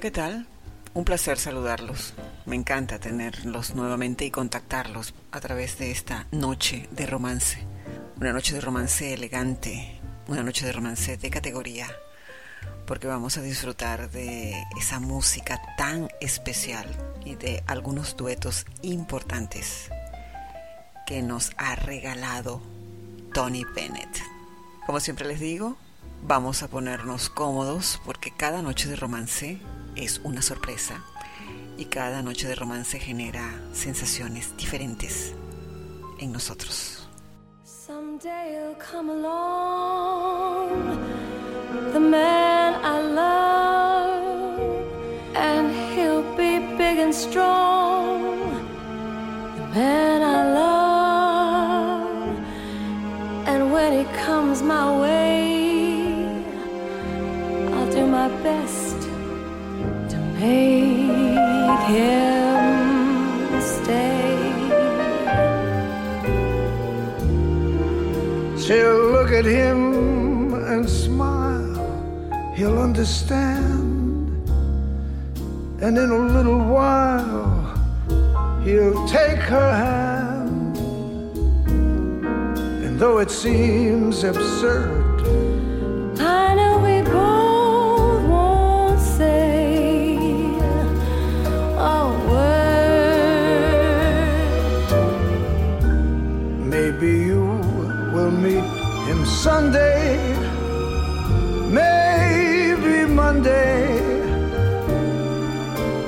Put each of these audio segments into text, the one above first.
¿Qué tal? Un placer saludarlos. Me encanta tenerlos nuevamente y contactarlos a través de esta noche de romance. Una noche de romance elegante, una noche de romance de categoría, porque vamos a disfrutar de esa música tan especial y de algunos duetos importantes que nos ha regalado Tony Bennett. Como siempre les digo, Vamos a ponernos cómodos porque cada noche de romance es una sorpresa y cada noche de romance genera sensaciones diferentes en nosotros. Someday he'll come along, the man I love, and he'll be big and strong, the man I love, and when he comes my way. best to make him stay. She'll look at him and smile, he'll understand. And in a little while, he'll take her hand. And though it seems absurd, I know Sunday, maybe Monday,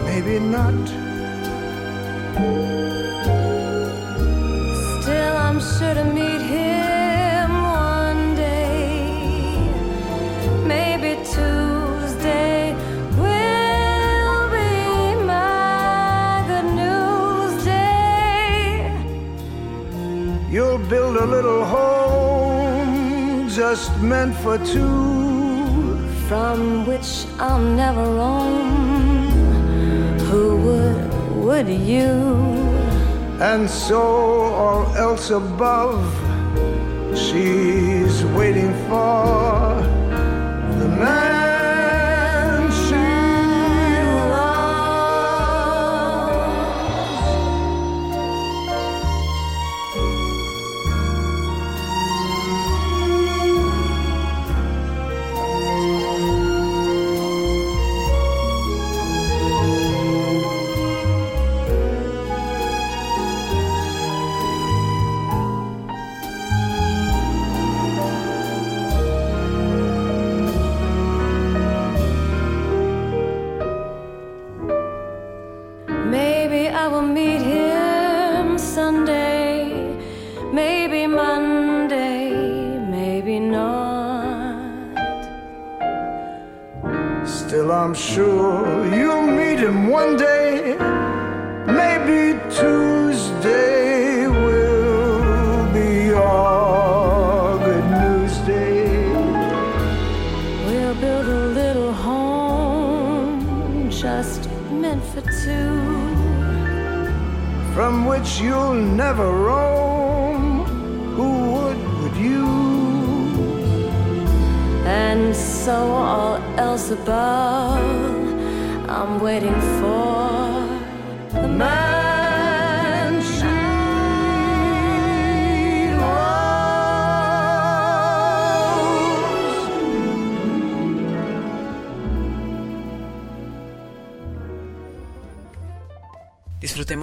maybe not. Just meant for two. from which I'll never roam. Who would, would you? And so all else above, she's waiting for the man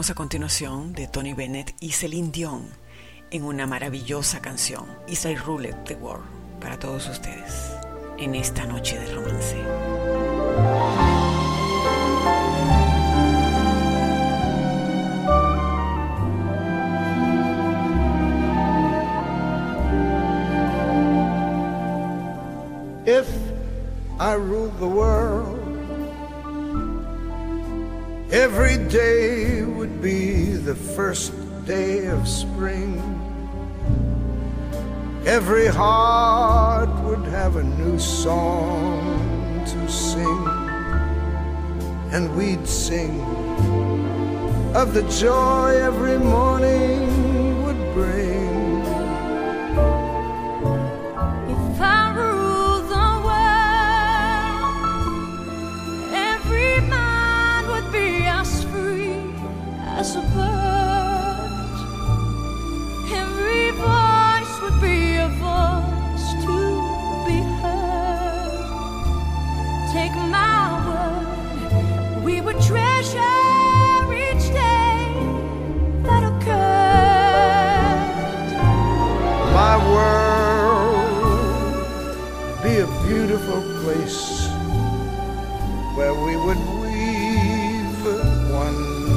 a continuación de Tony Bennett y Celine Dion en una maravillosa canción, Is I Ruled the World, para todos ustedes, en esta noche de romance. If I ruled the world, every day be the first day of spring. Every heart would have a new song to sing, and we'd sing of the joy every morning would bring. A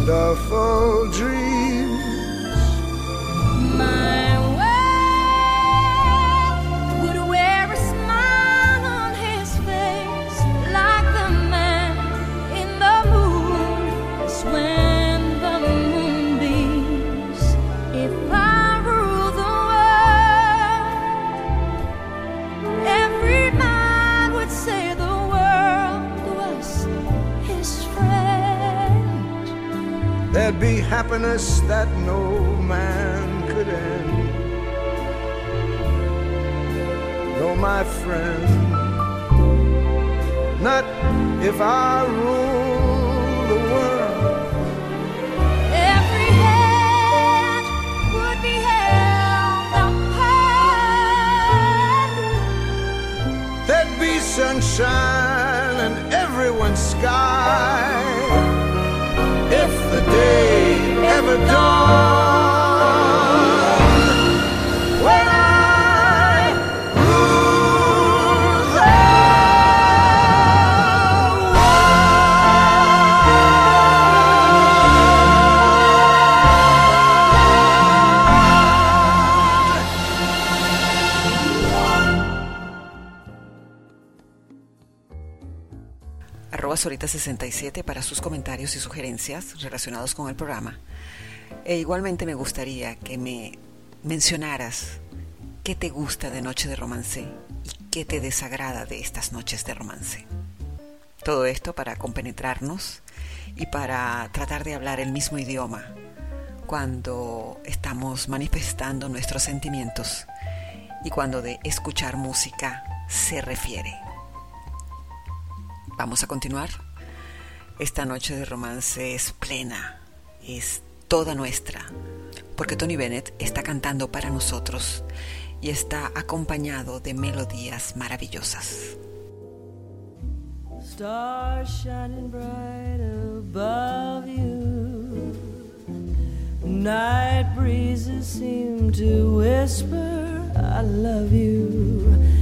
wonderful dreams. Happiness that no man could end. No, my friend, not if I rule the world. Every hand would be held up high. There'd be sunshine in everyone's sky if the day ever dawned arroba Sorita67 para sus comentarios y sugerencias relacionados con el programa. E igualmente me gustaría que me mencionaras qué te gusta de Noche de Romance y qué te desagrada de estas noches de romance. Todo esto para compenetrarnos y para tratar de hablar el mismo idioma cuando estamos manifestando nuestros sentimientos y cuando de escuchar música se refiere. Vamos a continuar. Esta noche de romance es plena, es toda nuestra, porque Tony Bennett está cantando para nosotros y está acompañado de melodías maravillosas. Stars shining bright above you. Night breezes seem to whisper, I love you.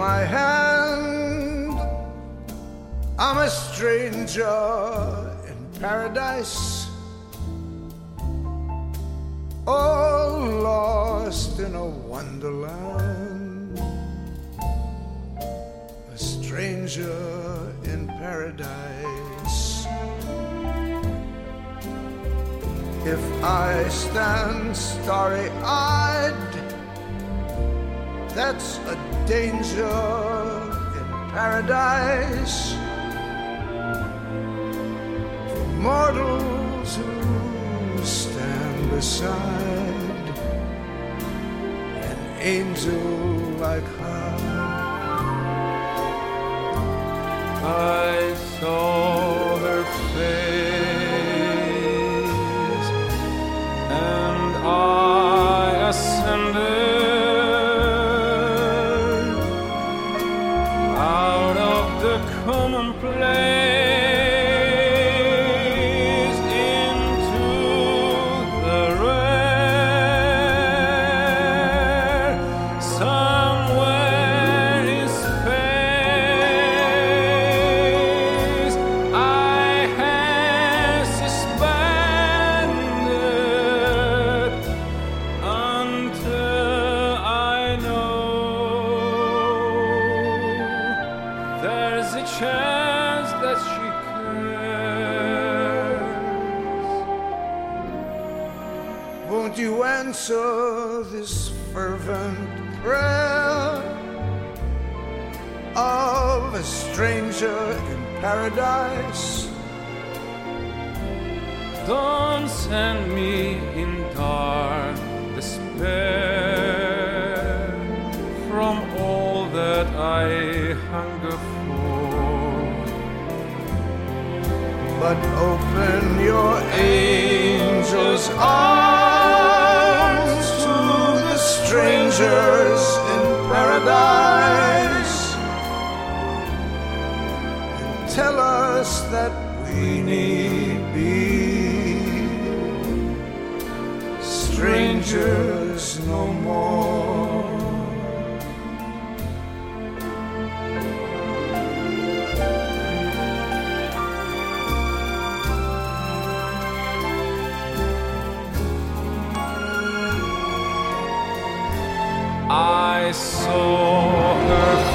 my hand. I'm a stranger in paradise, all lost in a wonderland. A stranger in paradise. If I stand starry eyed, that's a danger in paradise for mortals who stand beside an angel like her. I saw her face and I paradise? Don't send me in dark despair from all that I hunger for. But open your angel's arms to the strangers in paradise that we need be strangers no more. I saw her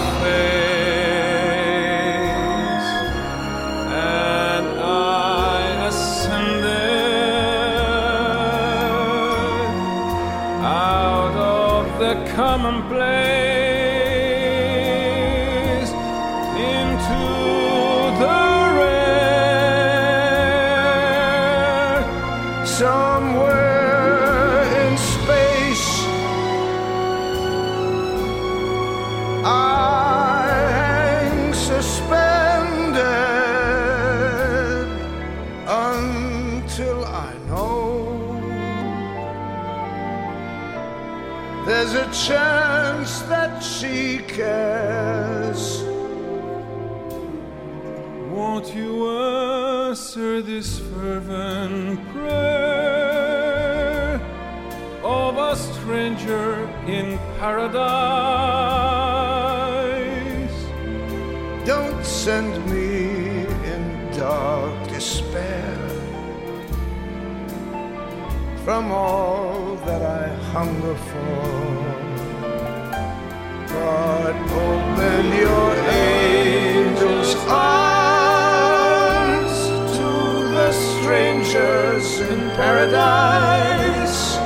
But open your angel's arms to the strangers in paradise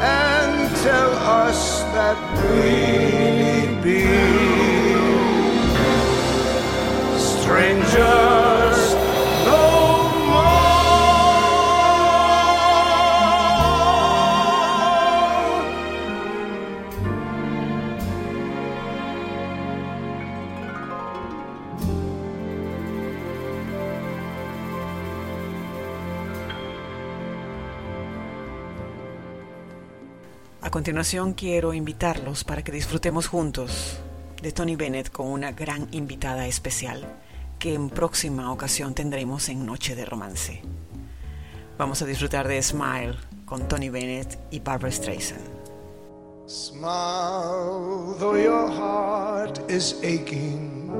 and tell us that we need be. Strangers continuación quiero invitarlos para que disfrutemos juntos de Tony Bennett con una gran invitada especial que en próxima ocasión tendremos en Noche de Romance. Vamos a disfrutar de Smile con Tony Bennett y Barbara Streisand. Smile though your heart is aching.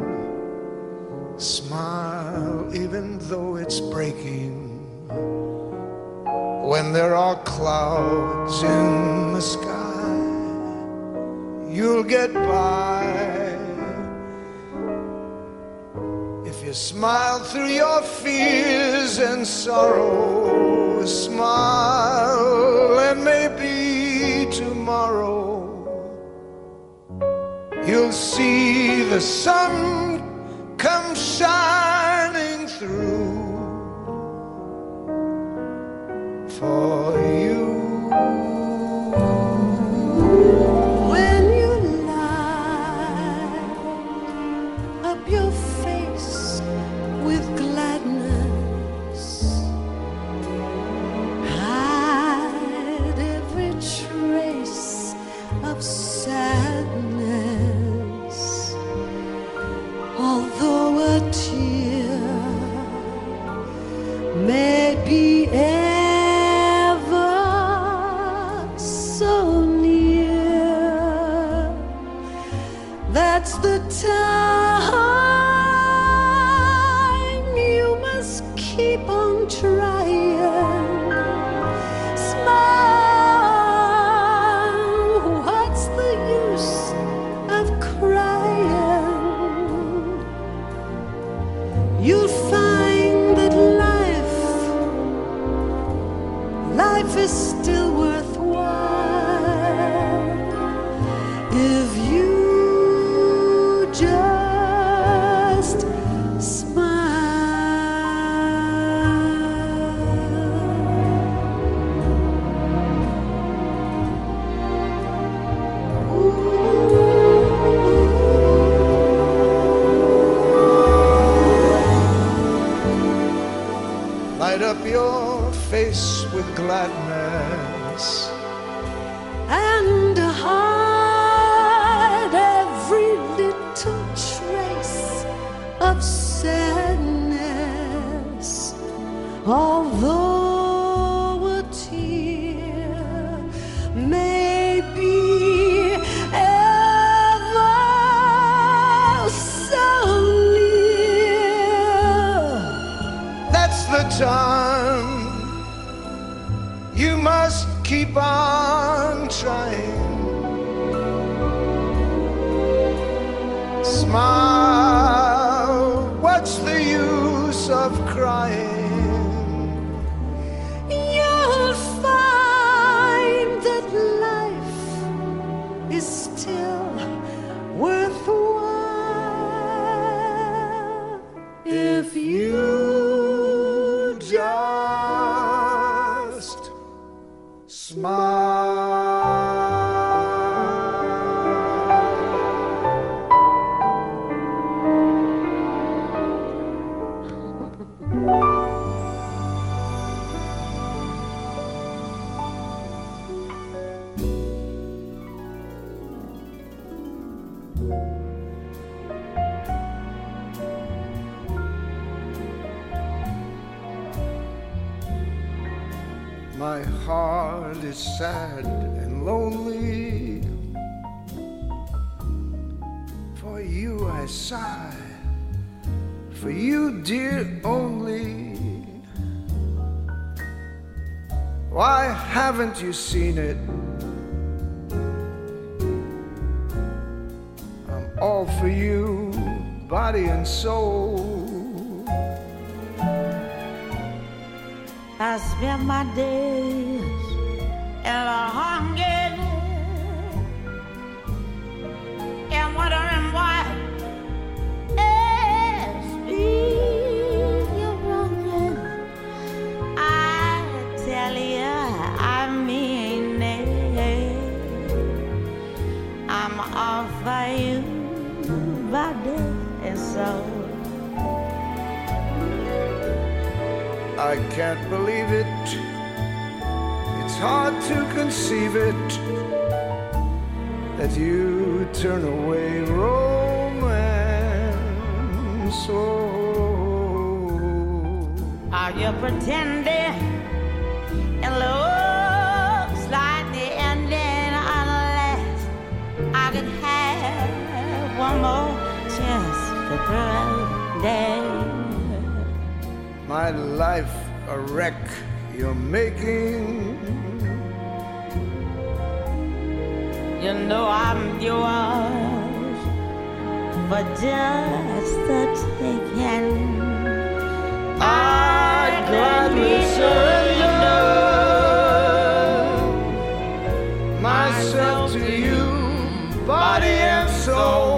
Smile even though it's breaking. When there are clouds in the sky. you'll get by. If you smile through your fears and sorrow, smile, and maybe tomorrow you'll see the sun come shining through for you. haven't you seen it? I'm all for you, body and soul. I spend my days in a hunger. sound. I can't believe it. It's hard to conceive it that you turn away romance. Oh. Are you pretending? proud. My life a wreck you're making. You know I'm yours for just a taking. I'd gladly surrender myself to you, body and soul.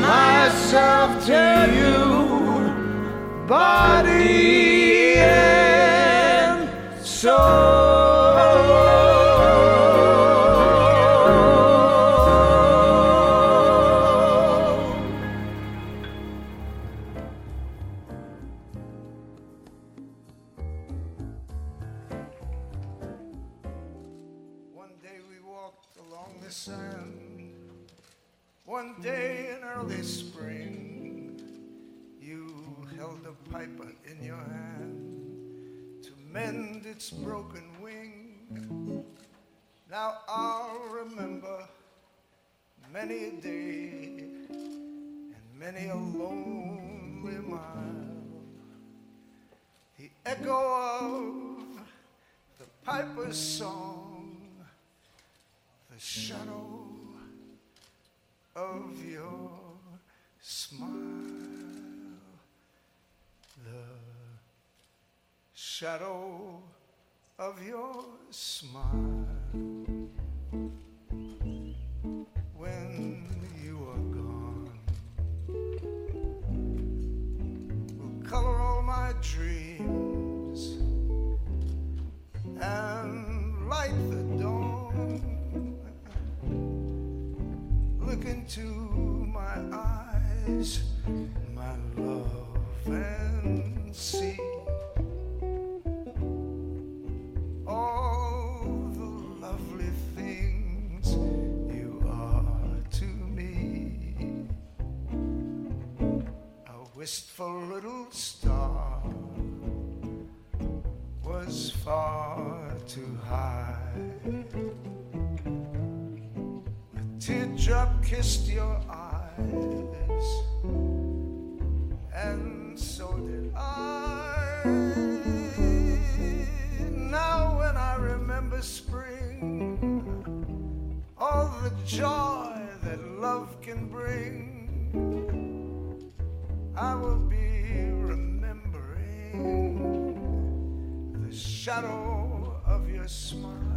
myself to you, body mend its broken wing. Now I'll remember many a day and many a lonely mile. The echo of the piper's song, the shadow of your smile, shadow of your smile. When you are gone, will color all my dreams and light the dawn. Look into my eyes, wistful little star was far too high. A teardrop kissed your eyes, and so did I. Now, when I remember spring, all the joy I will be remembering the shadow of your smile.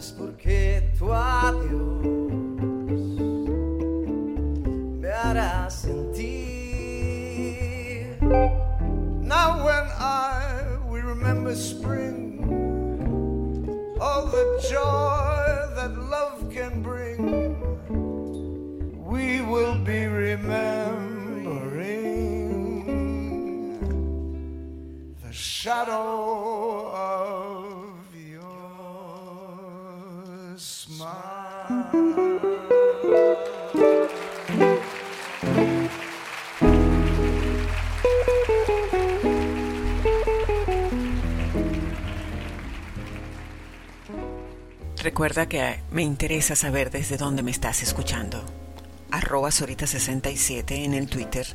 es porque tu adiós me hará sentir. Now when I we remember spring, all the joy that love can bring, we will be remembering the shadow. Recuerda que me interesa saber desde dónde me estás escuchando. Arroba Sorita67 en el Twitter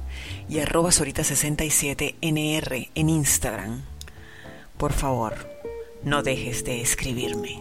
y arroba Sorita67NR en Instagram. Por favor, no dejes de escribirme.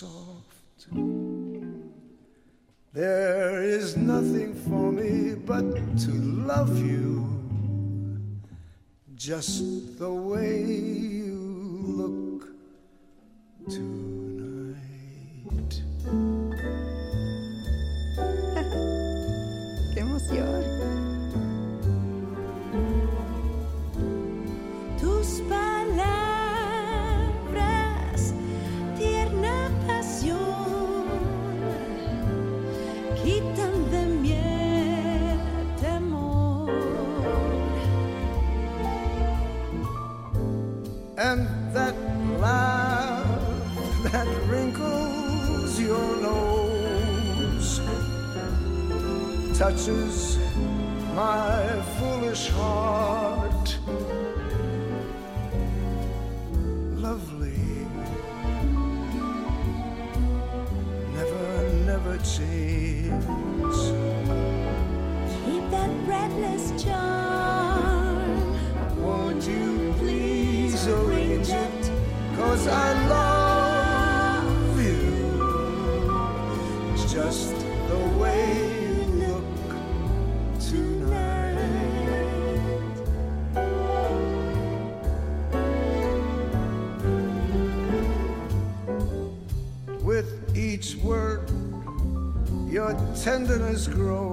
soft. There is nothing for me but to love you just the way you look to tenderness grows.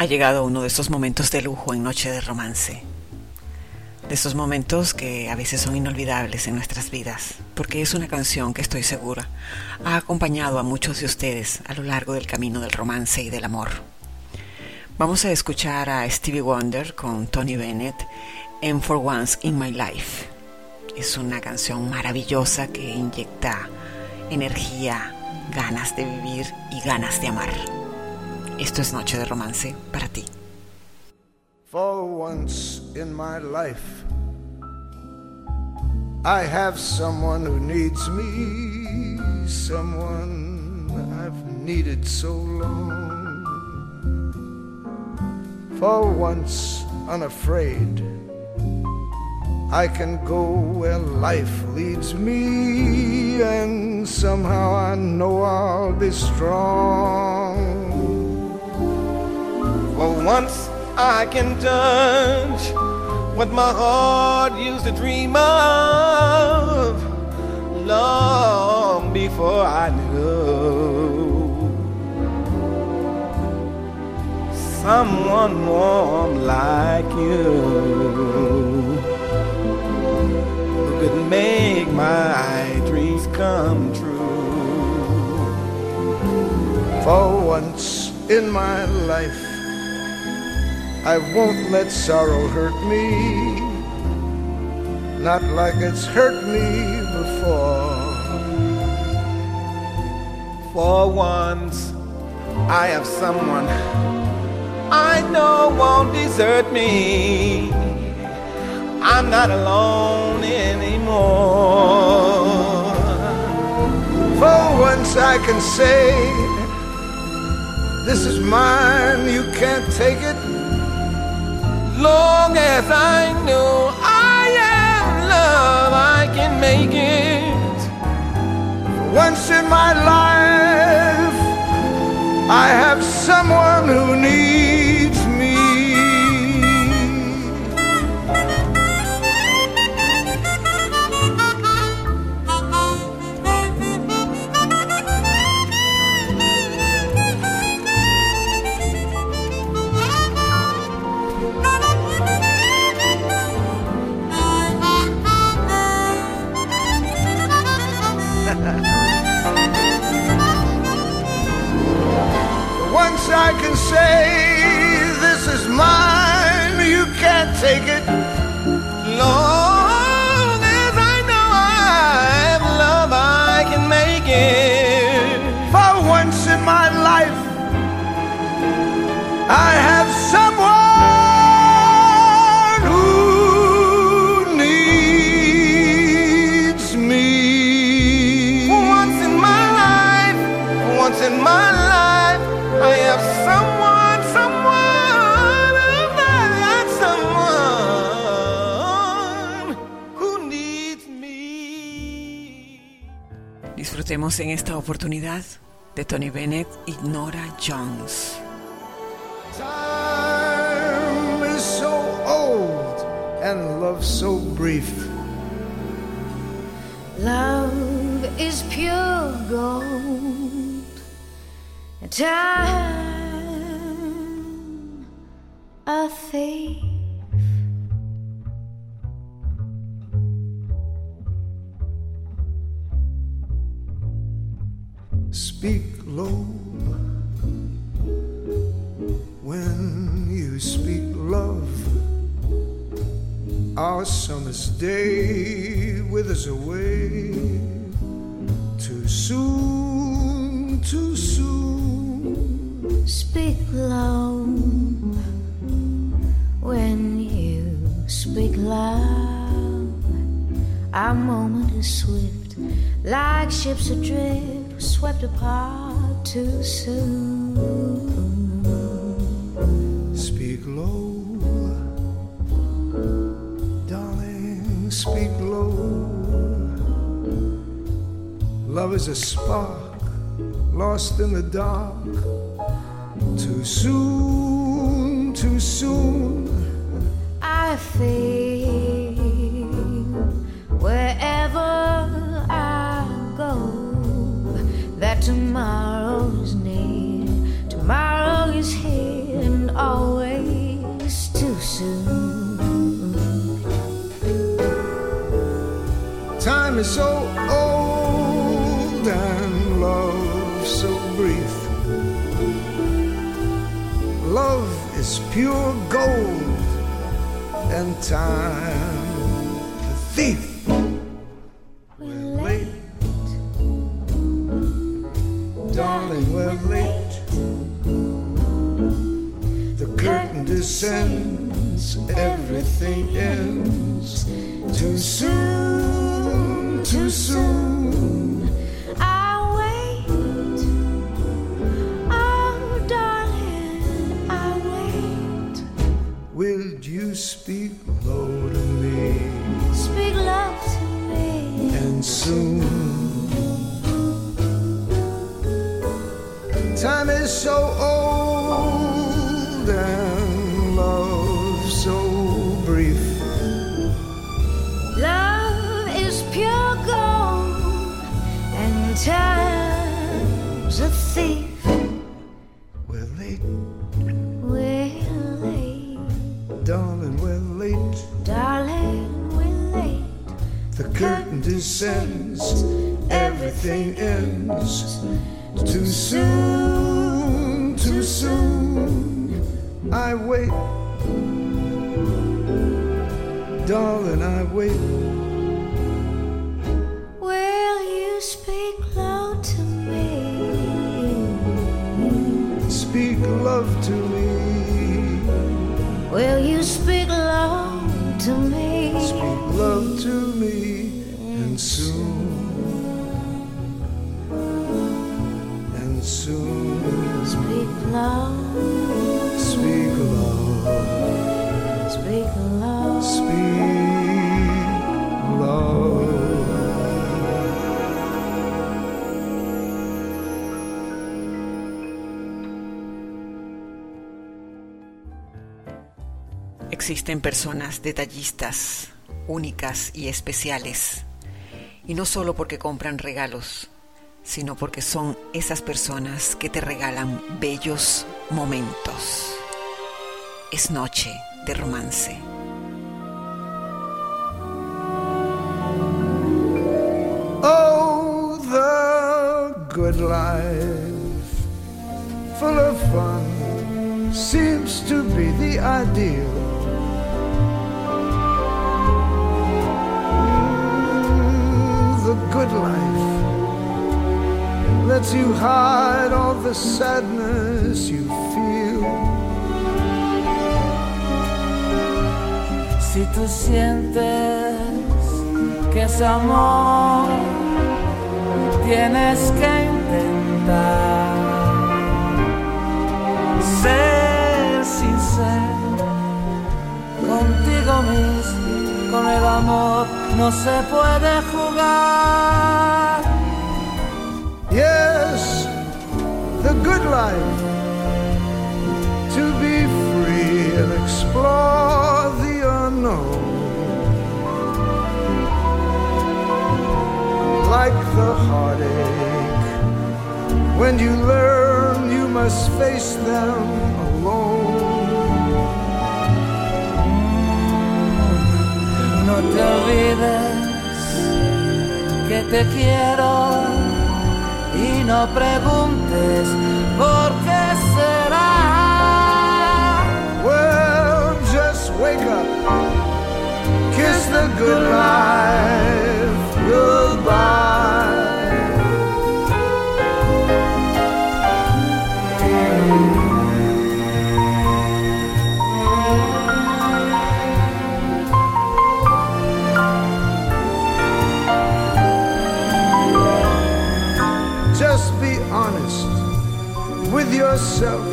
Ha llegado uno de esos momentos de lujo en Noche de Romance. De esos momentos que a veces son inolvidables en nuestras vidas, porque es una canción que estoy segura ha acompañado a muchos de ustedes a lo largo del camino del romance y del amor. Vamos a escuchar a Stevie Wonder con Tony Bennett en For Once in My Life. Es una canción maravillosa que inyecta energía, ganas de vivir y ganas de amar. Esto es Noche de Romance para ti. For once in my life, I have someone who needs me, someone I've needed so long. For once unafraid, I can go where life leads me, and somehow I know I'll be strong. For once I can touch what my heart used to dream of long before I knew someone warm like you who could make my dreams come true. For once in my life, I won't let sorrow hurt me, not like it's hurt me before. For once, I have someone I know won't desert me. I'm not alone anymore. For once I can say, This is mine, you can't take it. Long as I know I am love, I can make it. Once in my life, I have someone who needs Disfrutemos en esta oportunidad de Tony Bennett y Nora Jones. Time is so old and love so brief. Love is pure gold. Time a thief. Speak low when you speak love. Our summer's day withers away. Too soon, too soon. Speak low when you speak loud. Our moment is swift, like ships adrift, swept apart too soon. Speak low, darling, speak low. Love is a spark lost in the dark. Too soon, too soon. I feel wherever that tomorrow is near. Tomorrow is here and always too soon. Time is so old and love so brief. Love is pure gold and time a thief. Descends, everything ends. Too soon, too soon. I'll wait. Oh, darling, I'll wait. Will you speak low to me? Speak love to me. And soon. Time is so old descends, everything ends. Too soon, too soon. I wait, darling, I wait. Existen personas detallistas, únicas y especiales. Y no solo porque compran regalos, sino porque son esas personas que te regalan bellos momentos. Es noche de romance. Oh, the good life, full of fun, seems to be the ideal. The good life lets you hide all the sadness you feel. Si tú sientes que es amor, tienes que intentar ser sincero contigo mismo. Con el amor no se puede jugar. Yes, the good life. To be free and explore the unknown. Like the heartache. When you learn, you must face them alone. No te olvides que te quiero y no preguntes por qué será. Well, just wake up, kiss the good life goodbye. With yourself.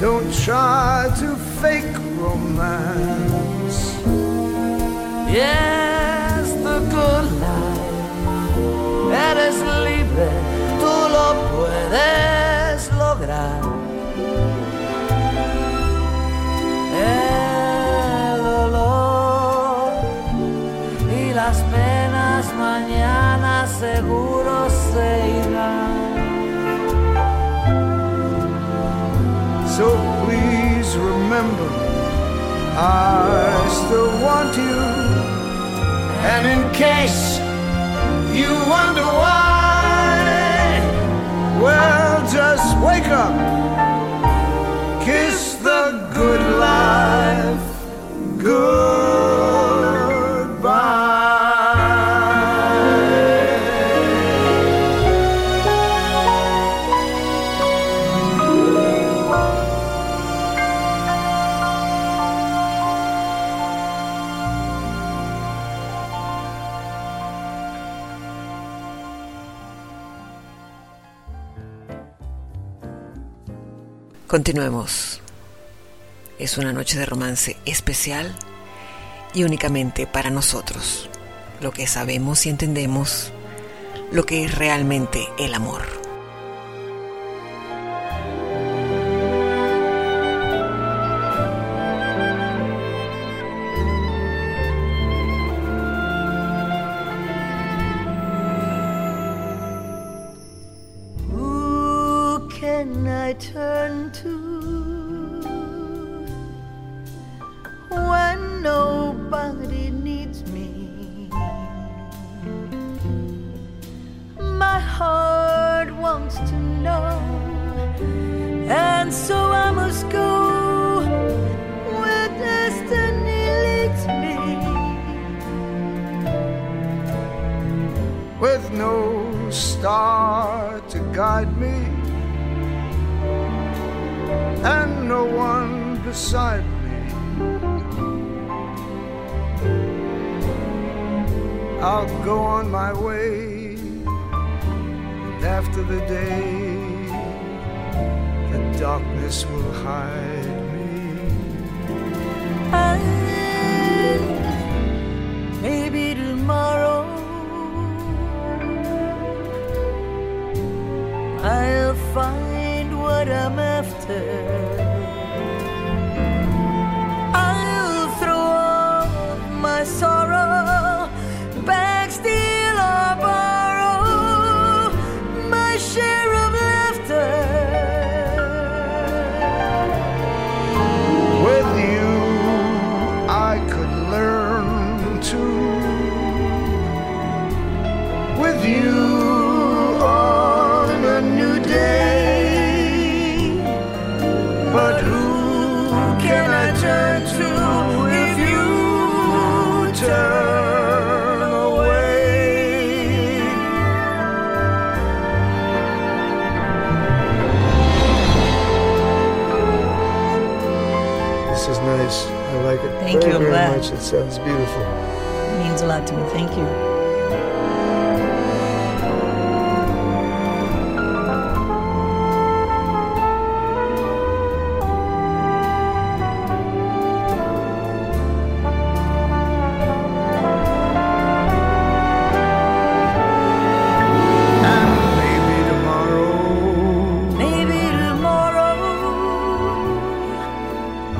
Don't try to fake romance. Yes, the good life. Eres libre, tú lo puedes lograr. El dolor y las penas mañana seguro se I still want you. And in case you wonder why, well, just wake up, kiss the good life. Good. Continuemos. Es una noche de romance especial y únicamente para nosotros, lo que sabemos y entendemos, lo que es realmente el amor.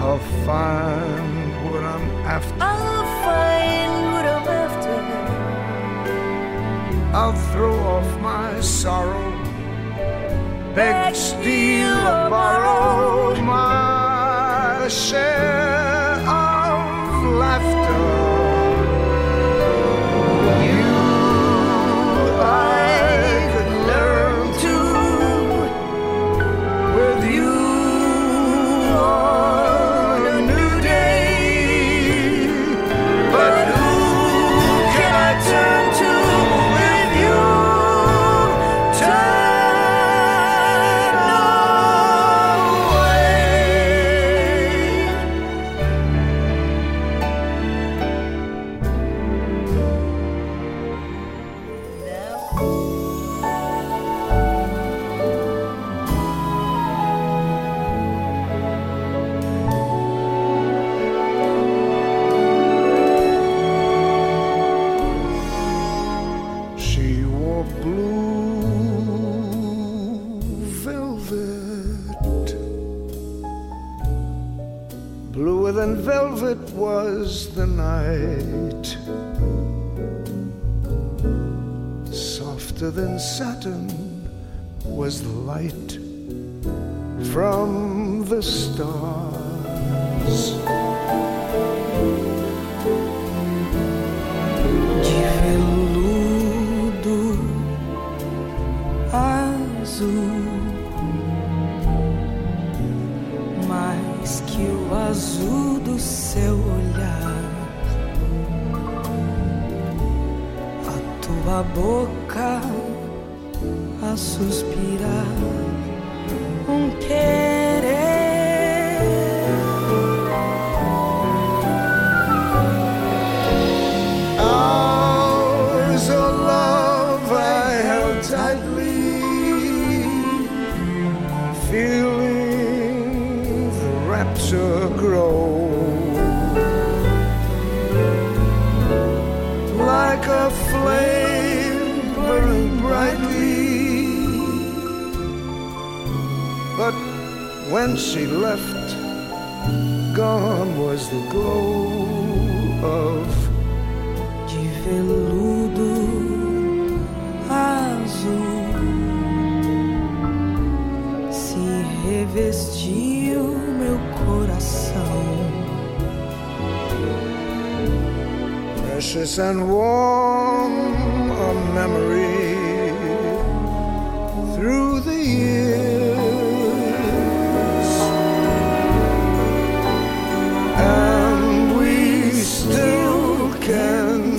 I'll find what I'm after. I'll find what I'm after. I'll throw off my sorrow, beg, steal, or borrow my share. than Saturn was the light from the stars. De veludo azul, mais que o azul do seu olhar, a tua boca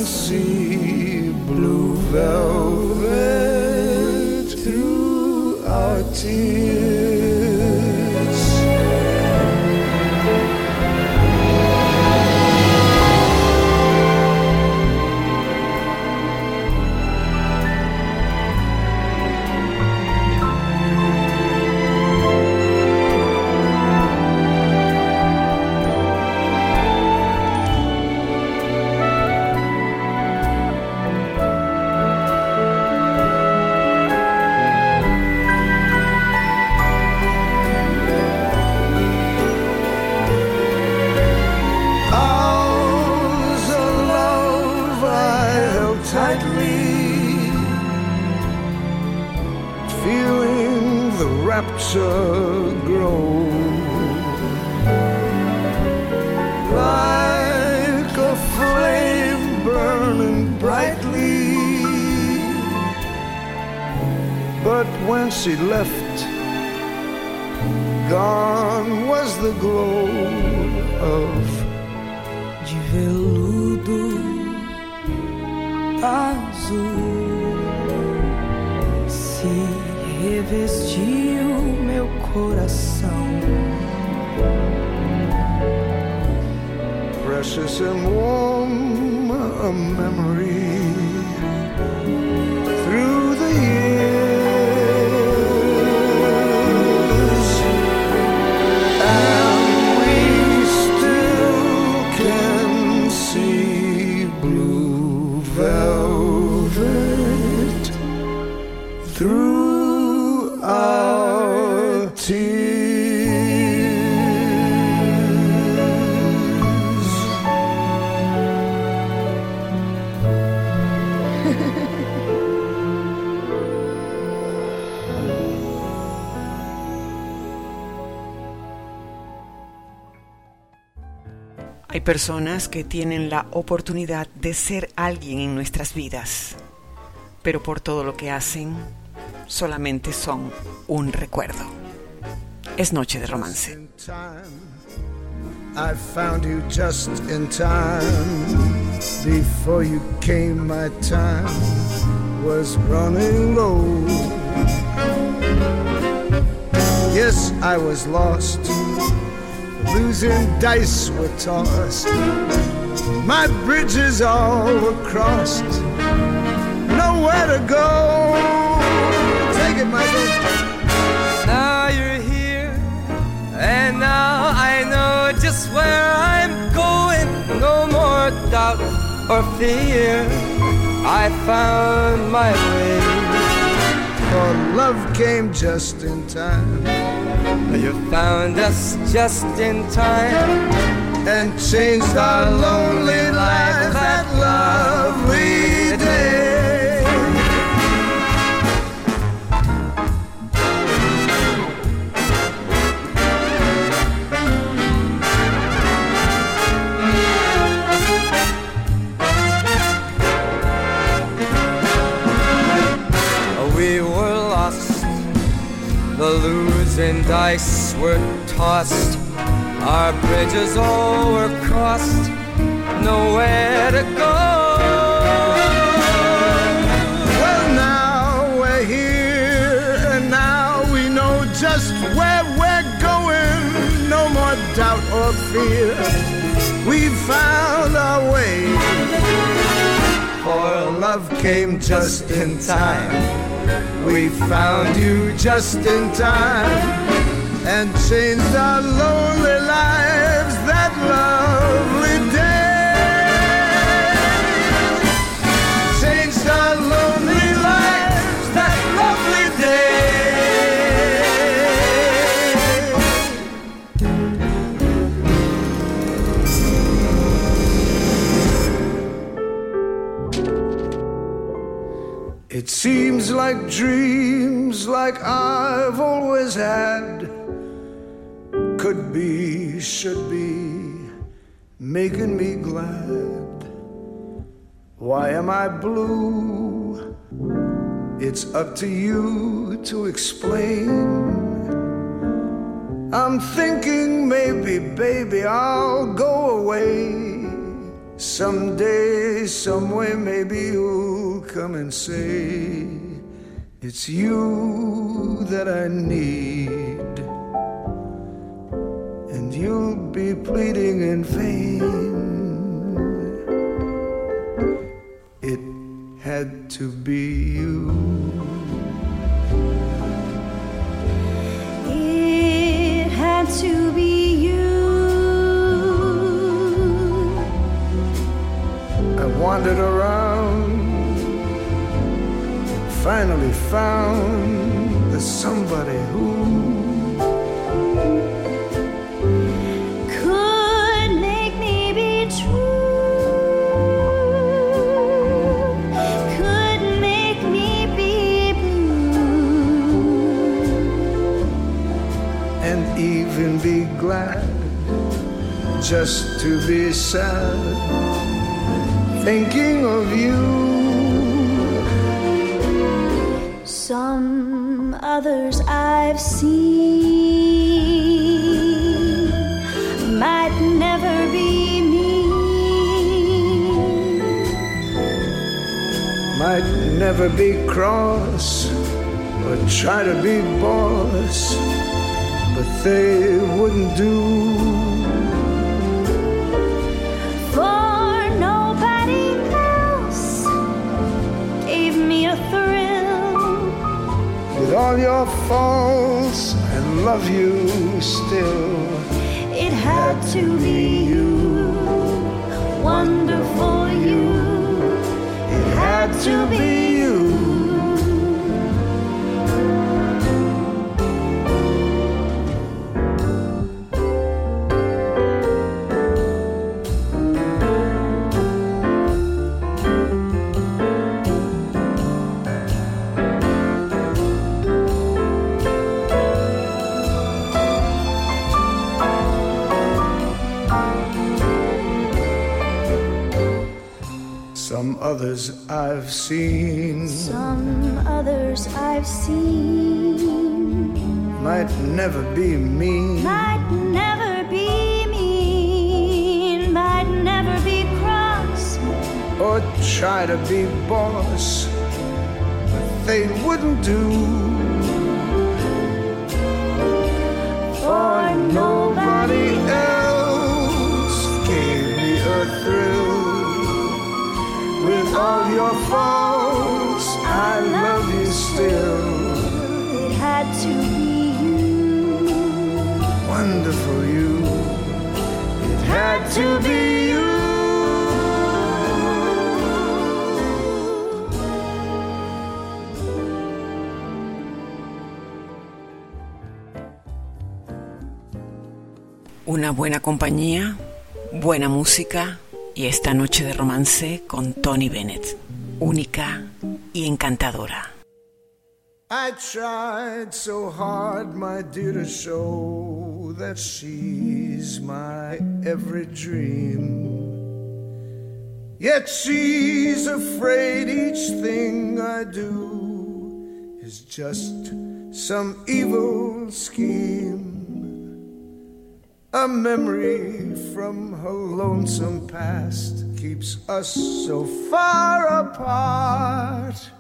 see blue velvet through our tears. Personas que tienen la oportunidad de ser alguien en nuestras vidas, pero por todo lo que hacen, solamente son un recuerdo. Es noche de romance. I found you just in time. Before you came, my time was running low. Yes, I was lost. Losing dice were tossed. My bridges all were crossed. Nowhere to go. Take it, Michael. Now you're here, and now I know just where I'm going. No more doubt or fear. I found my way. Love came just in time. You found us just in time. and changed our lonely life losing dice were tossed. Our bridges all were crossed. Nowhere to go. Well, now we're here, and now we know just where we're going. No more doubt or fear. We found our way. For love came just in time. We found you just in time and changed our lonely lives that lovely day. Changed our seems like dreams like I've always had could be, should be, making me glad. Why am I blue? It's up to you to explain. I'm thinking maybe, baby, I'll go away. Someday, someway, maybe you'll come and say, It's you that I need. And you'll be pleading in vain. It had to be you. It had to be wandered around, and finally found the somebody who Could make me be true. Could make me be blue. and even be glad just to be sad thinking of you Some others I've seen might never be me. might never be cross or try to be boss but they wouldn't do all your faults I love you still It had to be you, wonderful you. it had to be others I've seen Some others I've seen might never be me. might never be mean, might never be cross. or try to be boss, but they wouldn't do. All your faults, I love you still. It had to be you. Wonderful you, it had to be you. Una buena compañía, buena música y esta noche de romance con Tony Bennett, única y encantadora. I tried so hard, my dear, to show that she's my every dream. Yet she's afraid each thing I do is just some evil scheme. A memory from her lonesome past keeps us so far apart.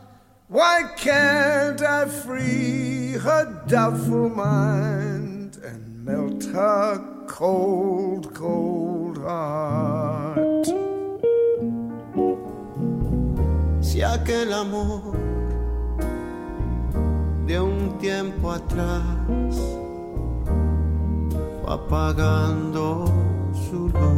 Why can't I free her doubtful mind and melt her cold, cold heart? Si aquel amor de un tiempo atrás apagando su luz.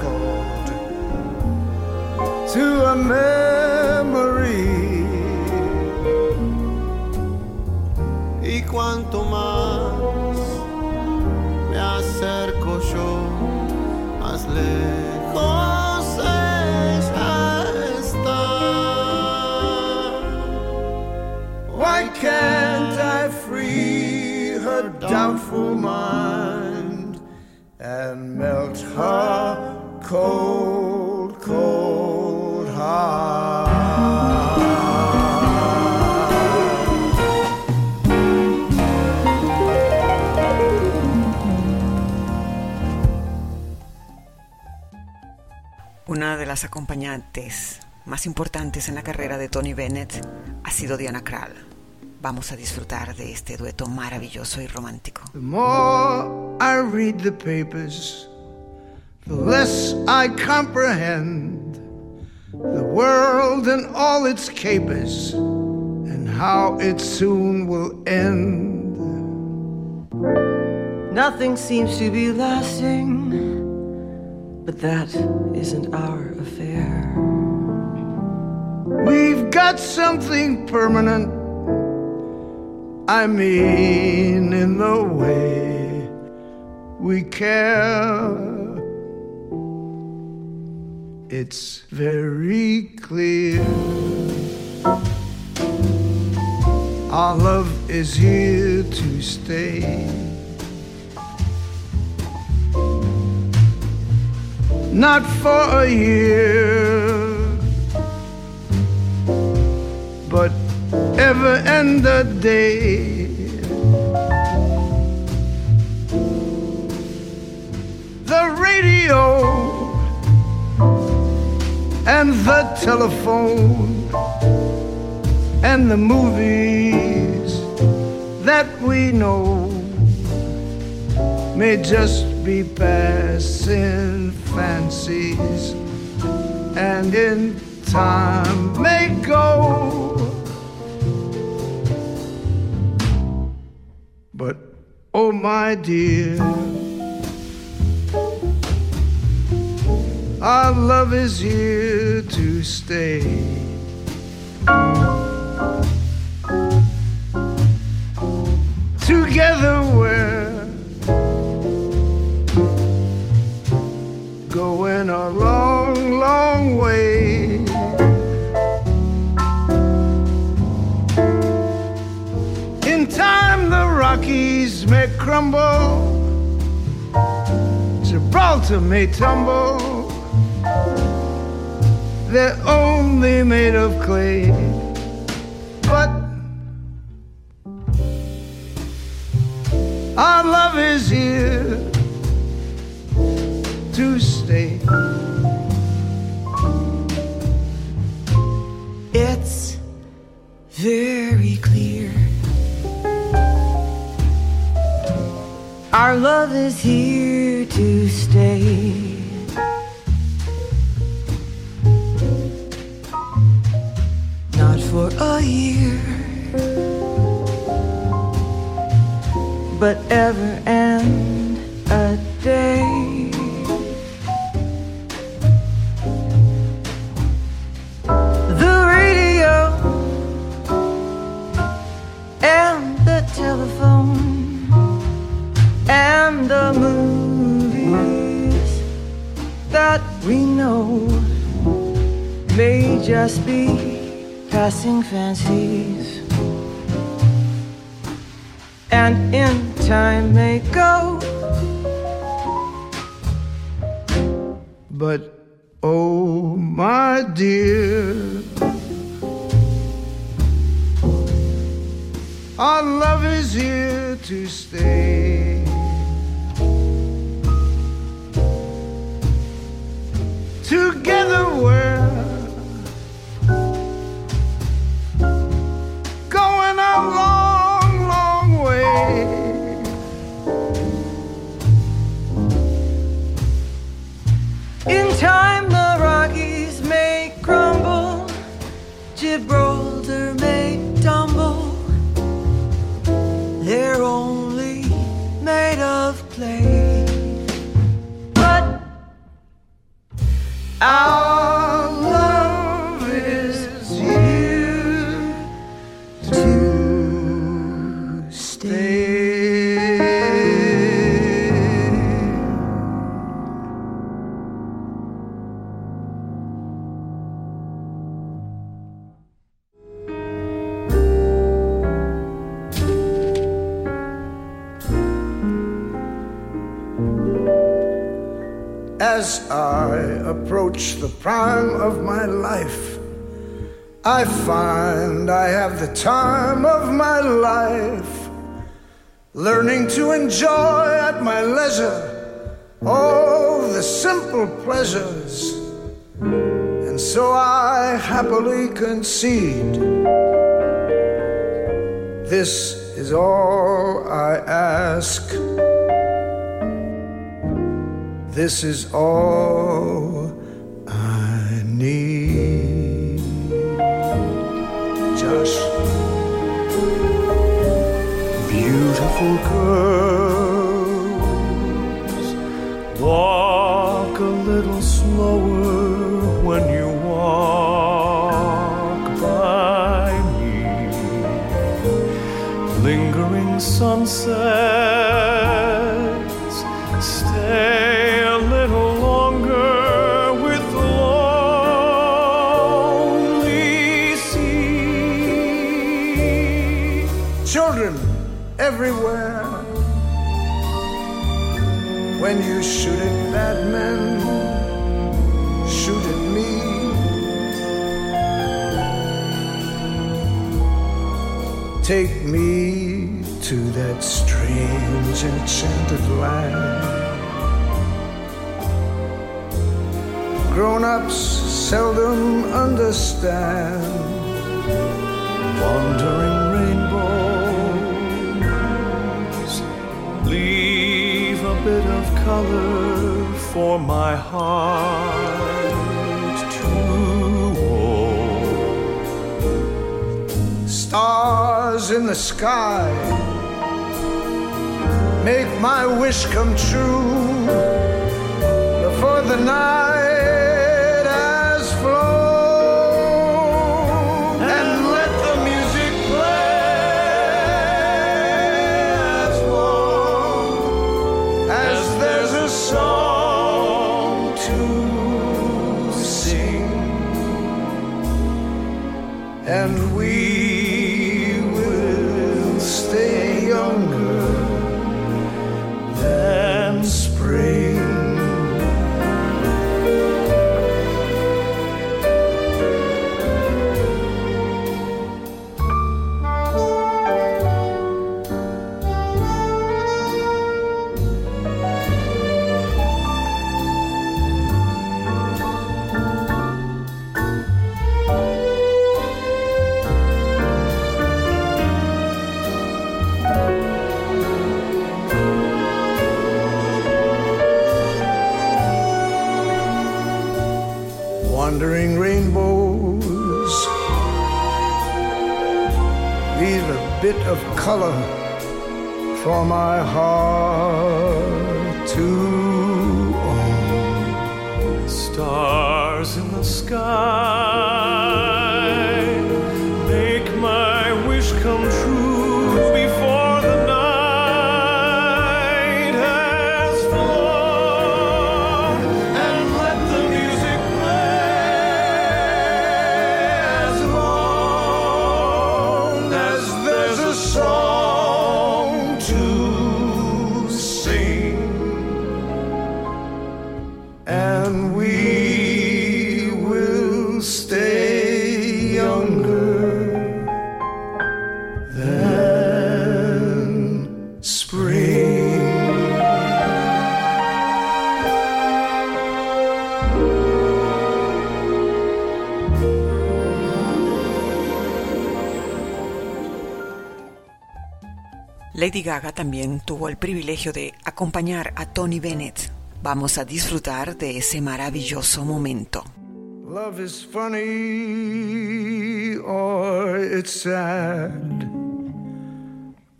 Heart las acompañantes más importantes en la carrera de Tony Bennett ha sido Diana Krall. Vamos a disfrutar de este dueto maravilloso y romántico. The more I read the papers, the less I comprehend the world and all its capers, and how it soon will end. Nothing seems to be lasting, but that isn't our affair. We've got something permanent. I mean, in the way we care. It's very clear. Our love is here to stay. Not for a year, but ever and a day. The radio and the telephone and the movies that we know may just be passing fancies and in time may go. But oh, my dear, our love is here to stay. Together we're going a long, long way. In time, the Rockies may crumble, Gibraltar may tumble. They're only made of clay, but our love is here very clear. Our love is here to stay. Not for a year, but ever and a day. And the movies that we know may just be passing fancies and in time may go But oh, my dear, our love is here to stay. Together we're going a long, prime of my life, I find I have the time of my life, learning to enjoy at my leisure all the simple pleasures. And so I happily concede this is all I ask. This is all Beautiful girls, walk a little slower when you walk by me. Lingering sunsets, everywhere. When you shoot at bad men, shoot at me. Take me to that strange enchanted land. Grown ups seldom understand. Wandering bit of color for my heart to hold. Stars in the sky make my wish come true before the night Lady Gaga también tuvo el privilegio de acompañar a Tony Bennett. Vamos a disfrutar de ese maravilloso momento. Love is funny, or it's sad,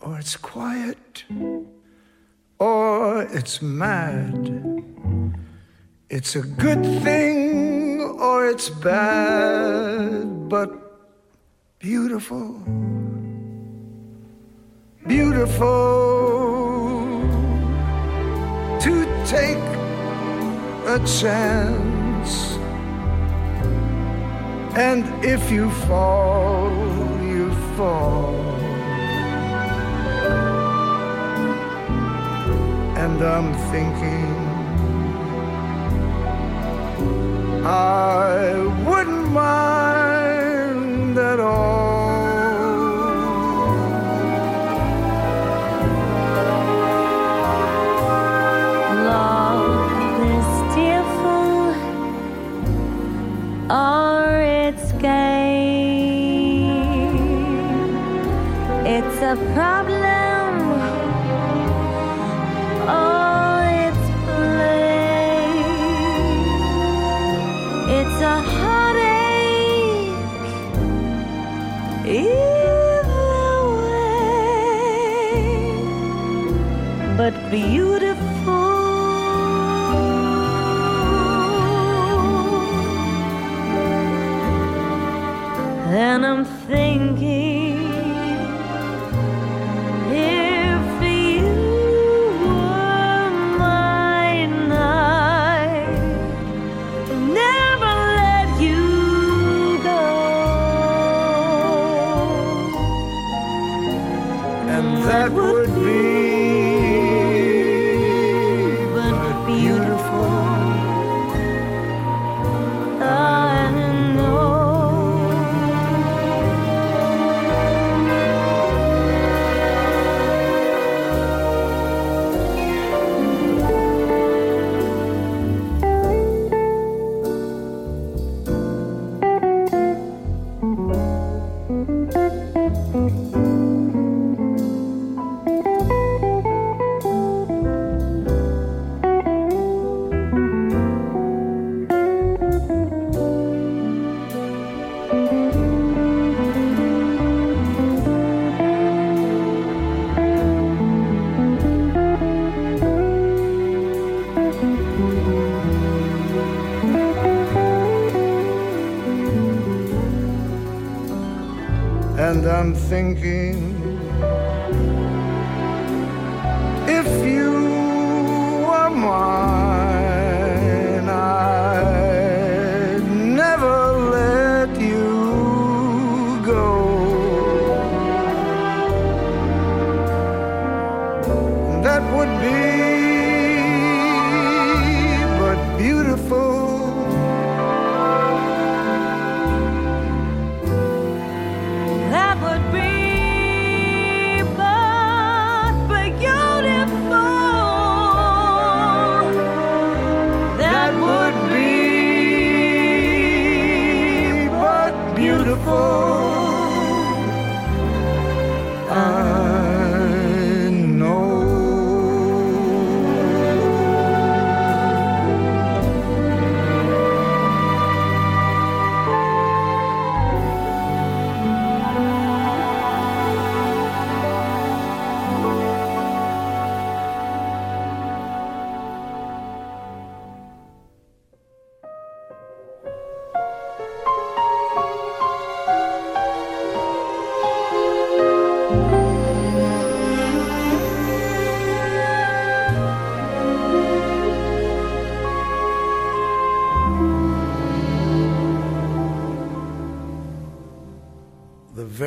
or it's quiet, or it's mad. It's a good thing, or it's bad, but beautiful. Chance. And if you fall, you fall. And I'm thinking, I wouldn't mind or it's gay. It's a problem or it's play. It's a heartache either way, but beautiful. And I'm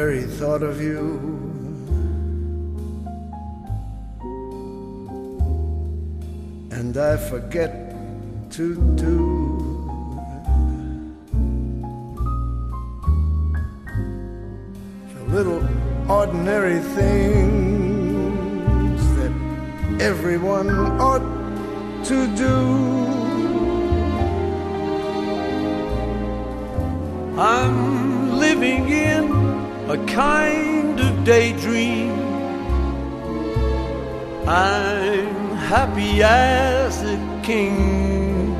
very thought of you. And I forget to do little ordinary things that everyone ought to do. I'm a kind of daydream. I'm happy as a king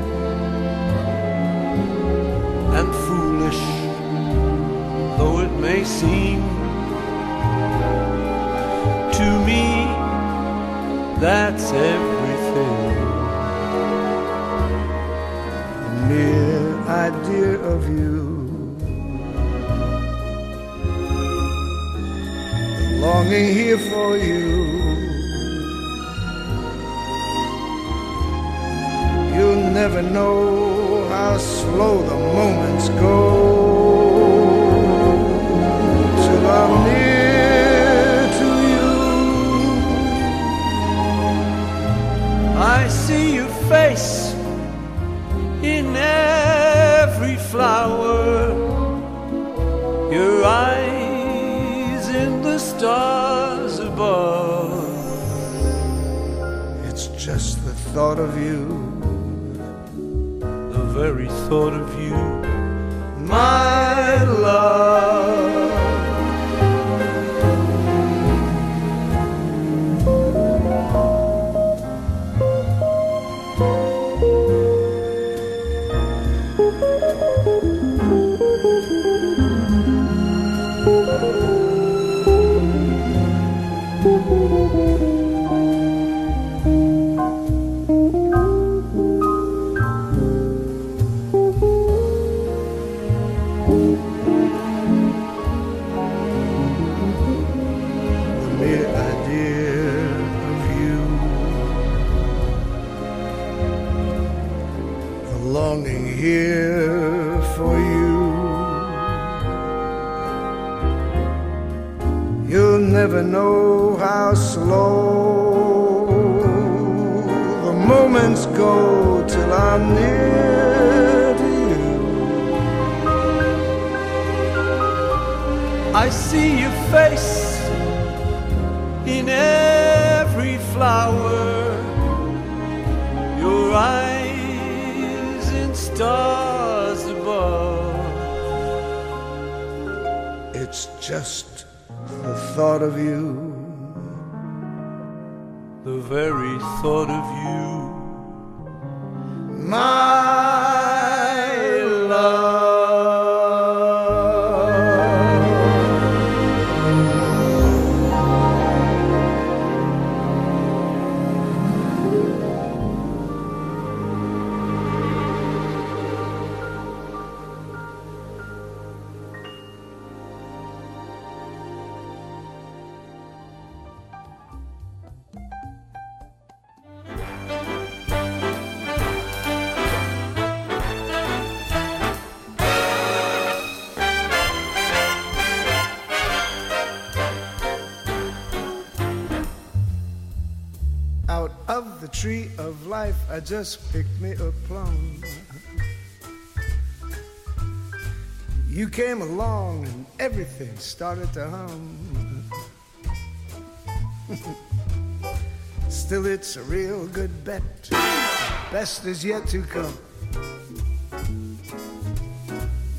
and foolish though it may seem to me that's everything The mere idea of you. Longing here for you. You'll never know how slow the moments go till I'm near to you. I see your face in every flower, thought of you. The very thought of you, my love. Just the thought of you. The very thought of you, my just picked me a plum. You came along and everything started to hum. Still, it's a real good bet. Best is yet to come.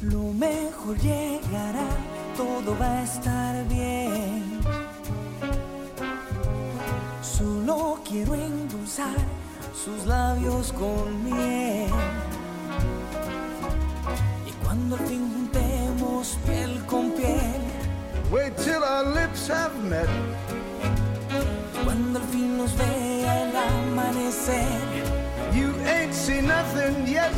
Lo mejor llegará, todo va a estar bien. Solo quiero endulzar sus labios con miel. Y cuando al fin juntemos piel con piel, Wait till our lips have met. cuando al fin nos vea el amanecer, You ain't seen nothing yet.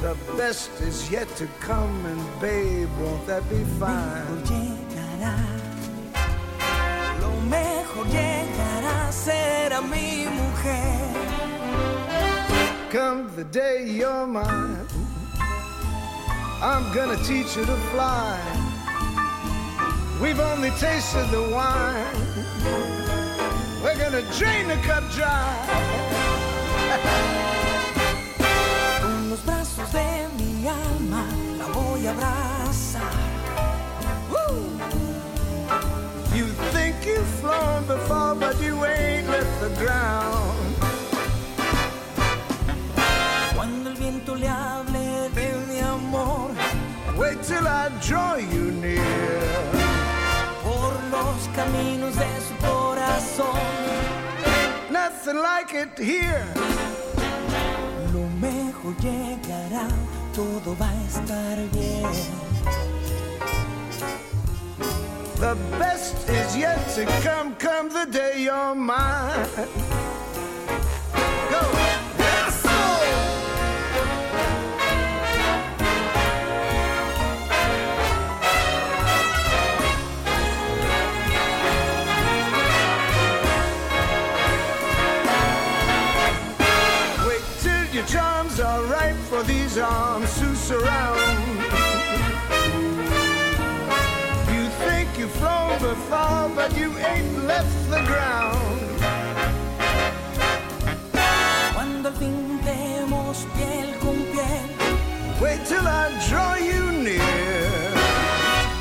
The best is yet to come, and babe, won't that be fine? llegará. Lo mejor llegará, será mi mujer. Come the day you're mine, I'm gonna teach you to fly. We've only tasted the wine. We're gonna drain the cup dry. Con los brazos de mi alma la voy a abrazar. You think you've flown before, but you ain't left the ground. Cuando el viento le hable de mi amor, Wait till I draw you near. por los caminos de su corazón, Nothing like it here. lo mejor llegará, todo va a estar bien. The best is yet to come, come the day you're mine. Go! Wait till your charms are ripe for these arms to surround. But you ain't left the ground. Cuando al fin demos piel con piel, Wait till I draw you near.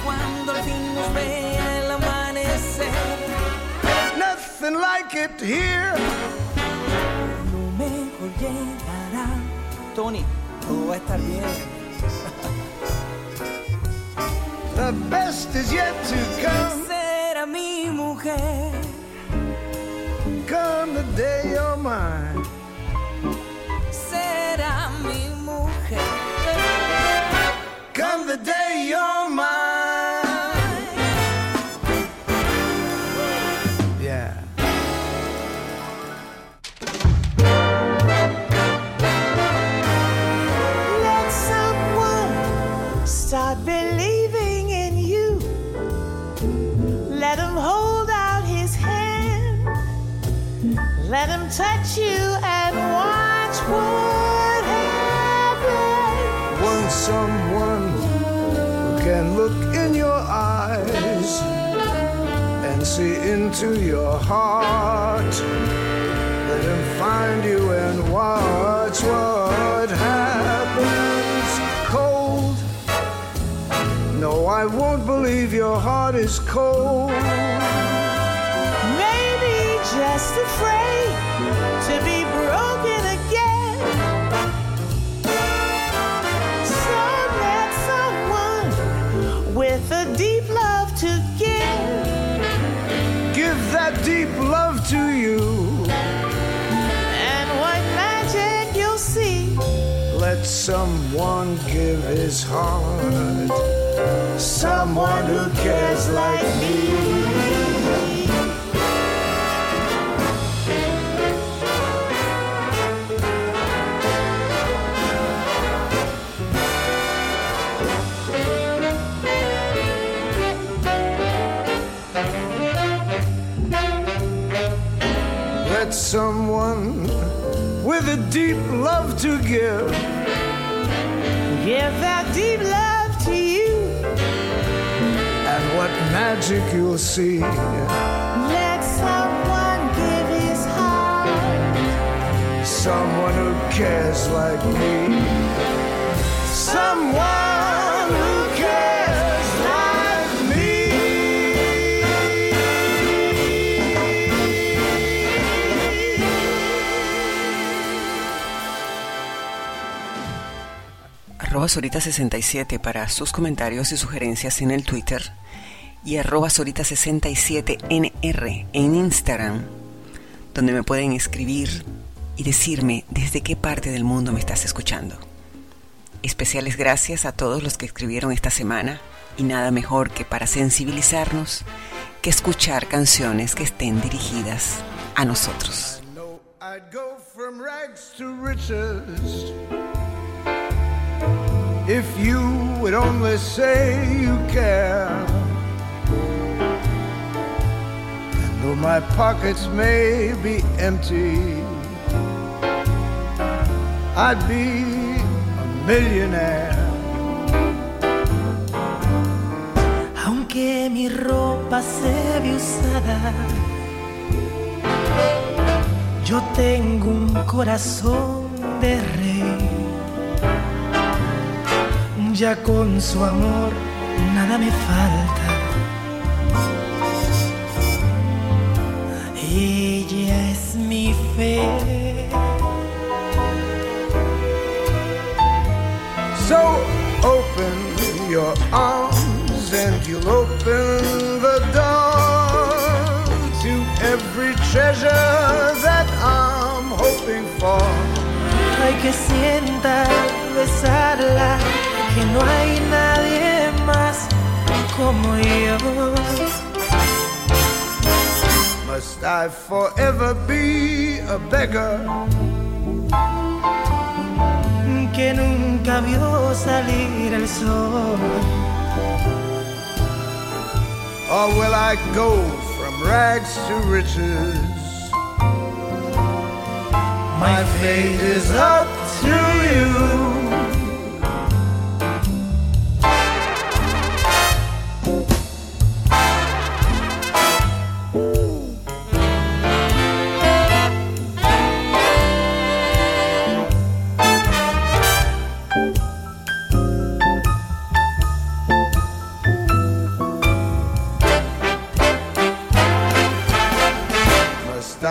cuando al fin nos vea el amanecer, Nothing like it here. lo mejor llegará. Tony, todo va a estar bien. The best is yet to come. Mujer. Come the day you're mine. será mi mujer. Come the day you're into your heart. Let him find you and watch what happens. Cold. No, I won't believe your heart is cold. Maybe just afraid to his heart. Someone who cares like me. Someone with a deep love to give. Give that deep love to you. And what magic you'll see. Let someone give his heart. Someone who cares like me. Arroba Sorita67 para sus comentarios y sugerencias en el Twitter y arroba Sorita67NR en Instagram, donde me pueden escribir y decirme desde qué parte del mundo me estás escuchando. Especiales gracias a todos los que escribieron esta semana y nada mejor que para sensibilizarnos que escuchar canciones que estén dirigidas a nosotros. If you would only say you care. And though my pockets may be empty, I'd be a millionaire. Aunque mi ropa se ve usada, yo tengo un corazón de rey. Ya con su amor nada me falta. Ella es mi fe. So open your arms and you'll open the door to every treasure that I'm hoping for. Hay que sienta besarla, que no hay nadie más como yo. Must I forever be a beggar? que nunca vio salir el sol. Or will I go from rags to riches? My fate is up to you.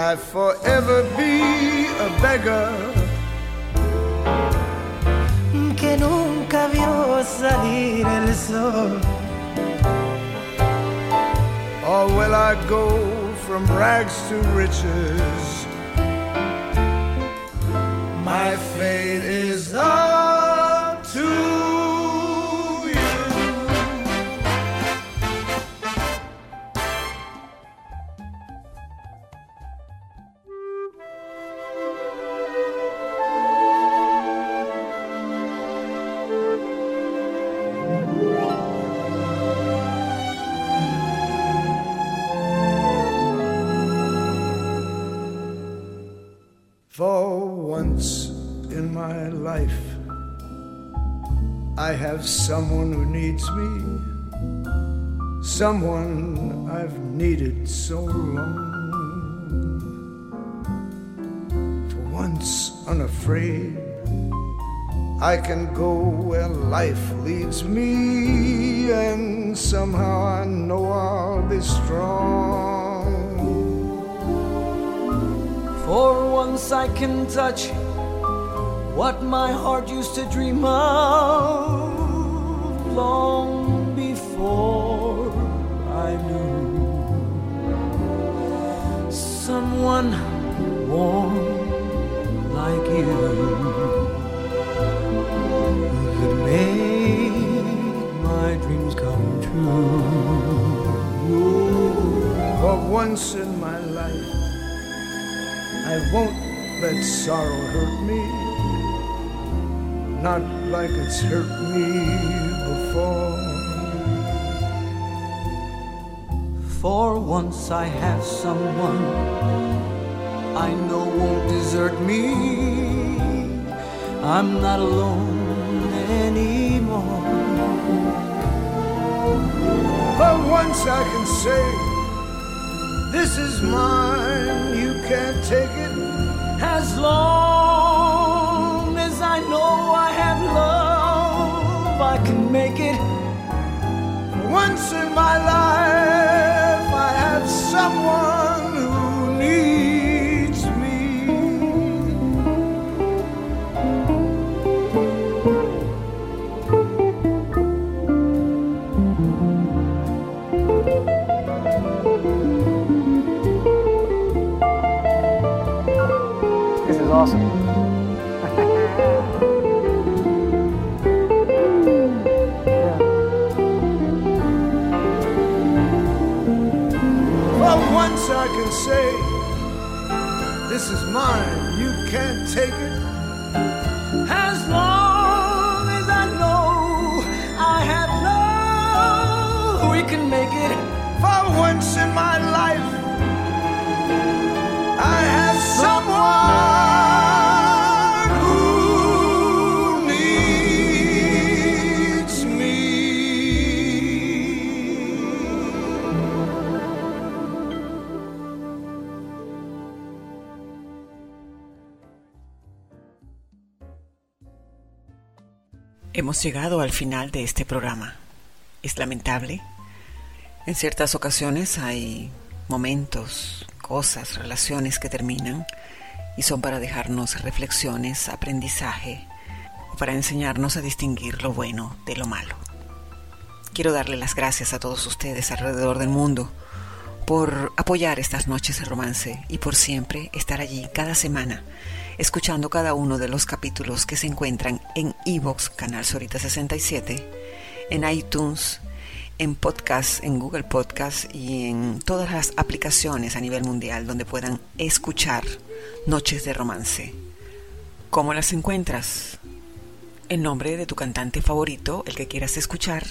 I forever be a beggar? que nunca vio salir el sol. Oh, or will I go from rags to riches? My fate is up to once in my life, I have someone who needs me, someone I've needed so long. For once unafraid, I can go where life leads me, and somehow I know I'll be strong. For once I can touch what my heart used to dream of long before I knew someone warm like you could make my dreams come true. For once in my life, I won't let sorrow hurt me, not like it's hurt me before. For once I have someone I know won't desert me. I'm not alone anymore. For once I can say, this is mine, you can't take it. As long In my life, say. Hemos llegado al final de este programa. Es lamentable. En ciertas ocasiones hay momentos, cosas, relaciones que terminan y son para dejarnos reflexiones, aprendizaje para enseñarnos a distinguir lo bueno de lo malo. Quiero darle las gracias a todos ustedes alrededor del mundo por apoyar estas noches de romance y por siempre estar allí cada semana escuchando cada uno de los capítulos que se encuentran en Evox, Canal Sorita 67, en iTunes, en podcast, en Google Podcast y en todas las aplicaciones a nivel mundial donde puedan escuchar Noches de Romance. ¿Cómo las encuentras? El nombre de tu cantante favorito, el que quieras escuchar,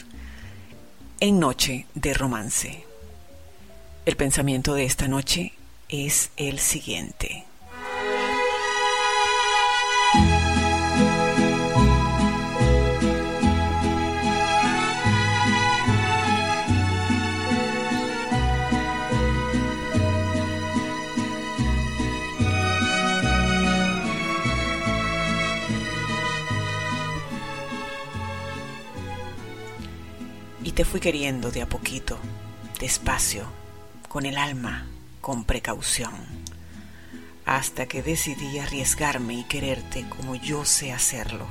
en Noche de Romance. El pensamiento de esta noche es el siguiente. Y te fui queriendo de a poquito, despacio, con el alma, con precaución, hasta que decidí arriesgarme y quererte como yo sé hacerlo,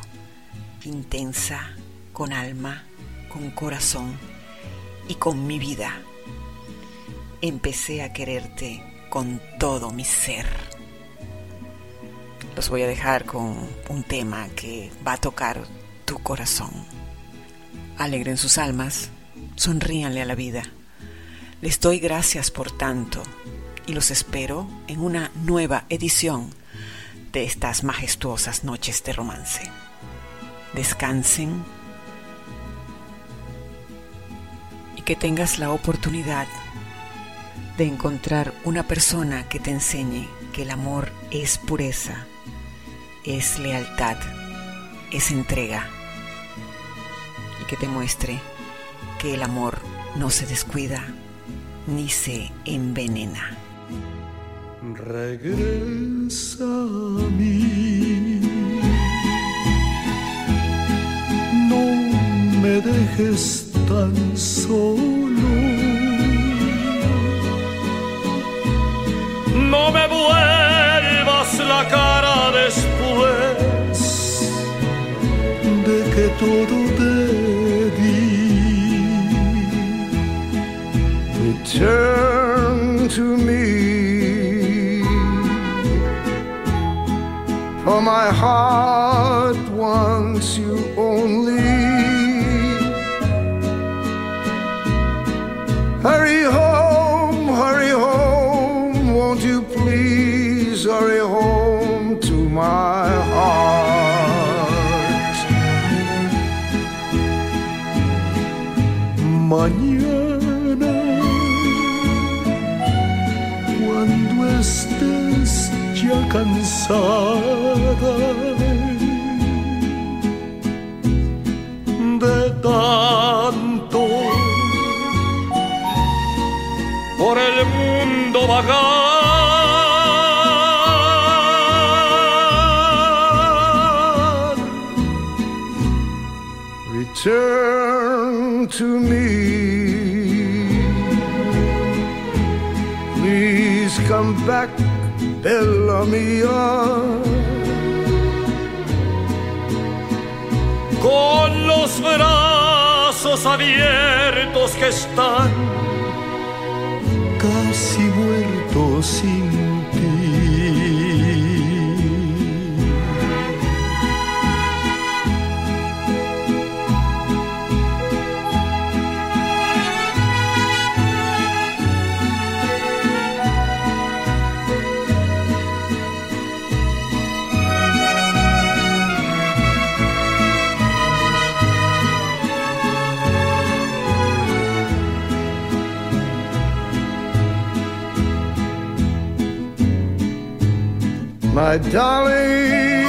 intensa, con alma, con corazón y con mi vida. Empecé a quererte con todo mi ser. Los voy a dejar con un tema que va a tocar tu corazón. Alegren sus almas, sonríanle a la vida. Les doy gracias por tanto y los espero en una nueva edición de estas majestuosas noches de romance. Descansen y que tengas la oportunidad de encontrar una persona que te enseñe que el amor es pureza, es lealtad, es entrega y que te muestre que el amor no se descuida ni se envenena. Regresa a mí. No me dejes tan solo. No me vuelvas la cara después de que todo te Return to me. For my heart wants you only. Hurry home, hurry home, won't you please hurry home to my heart? Mañana, cansada de tanto por el mundo vagar. Con los brazos abiertos que están darling,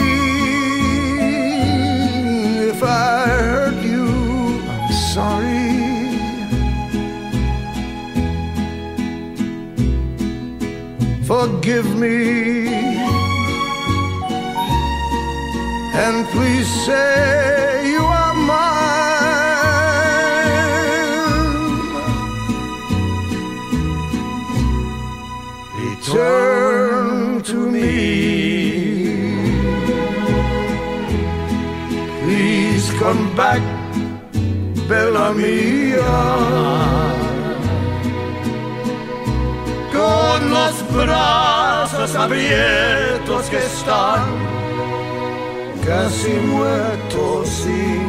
if I hurt you, I'm sorry. Forgive me. And please say back, bella mía. Con los brazos abiertos que están casi muertos sin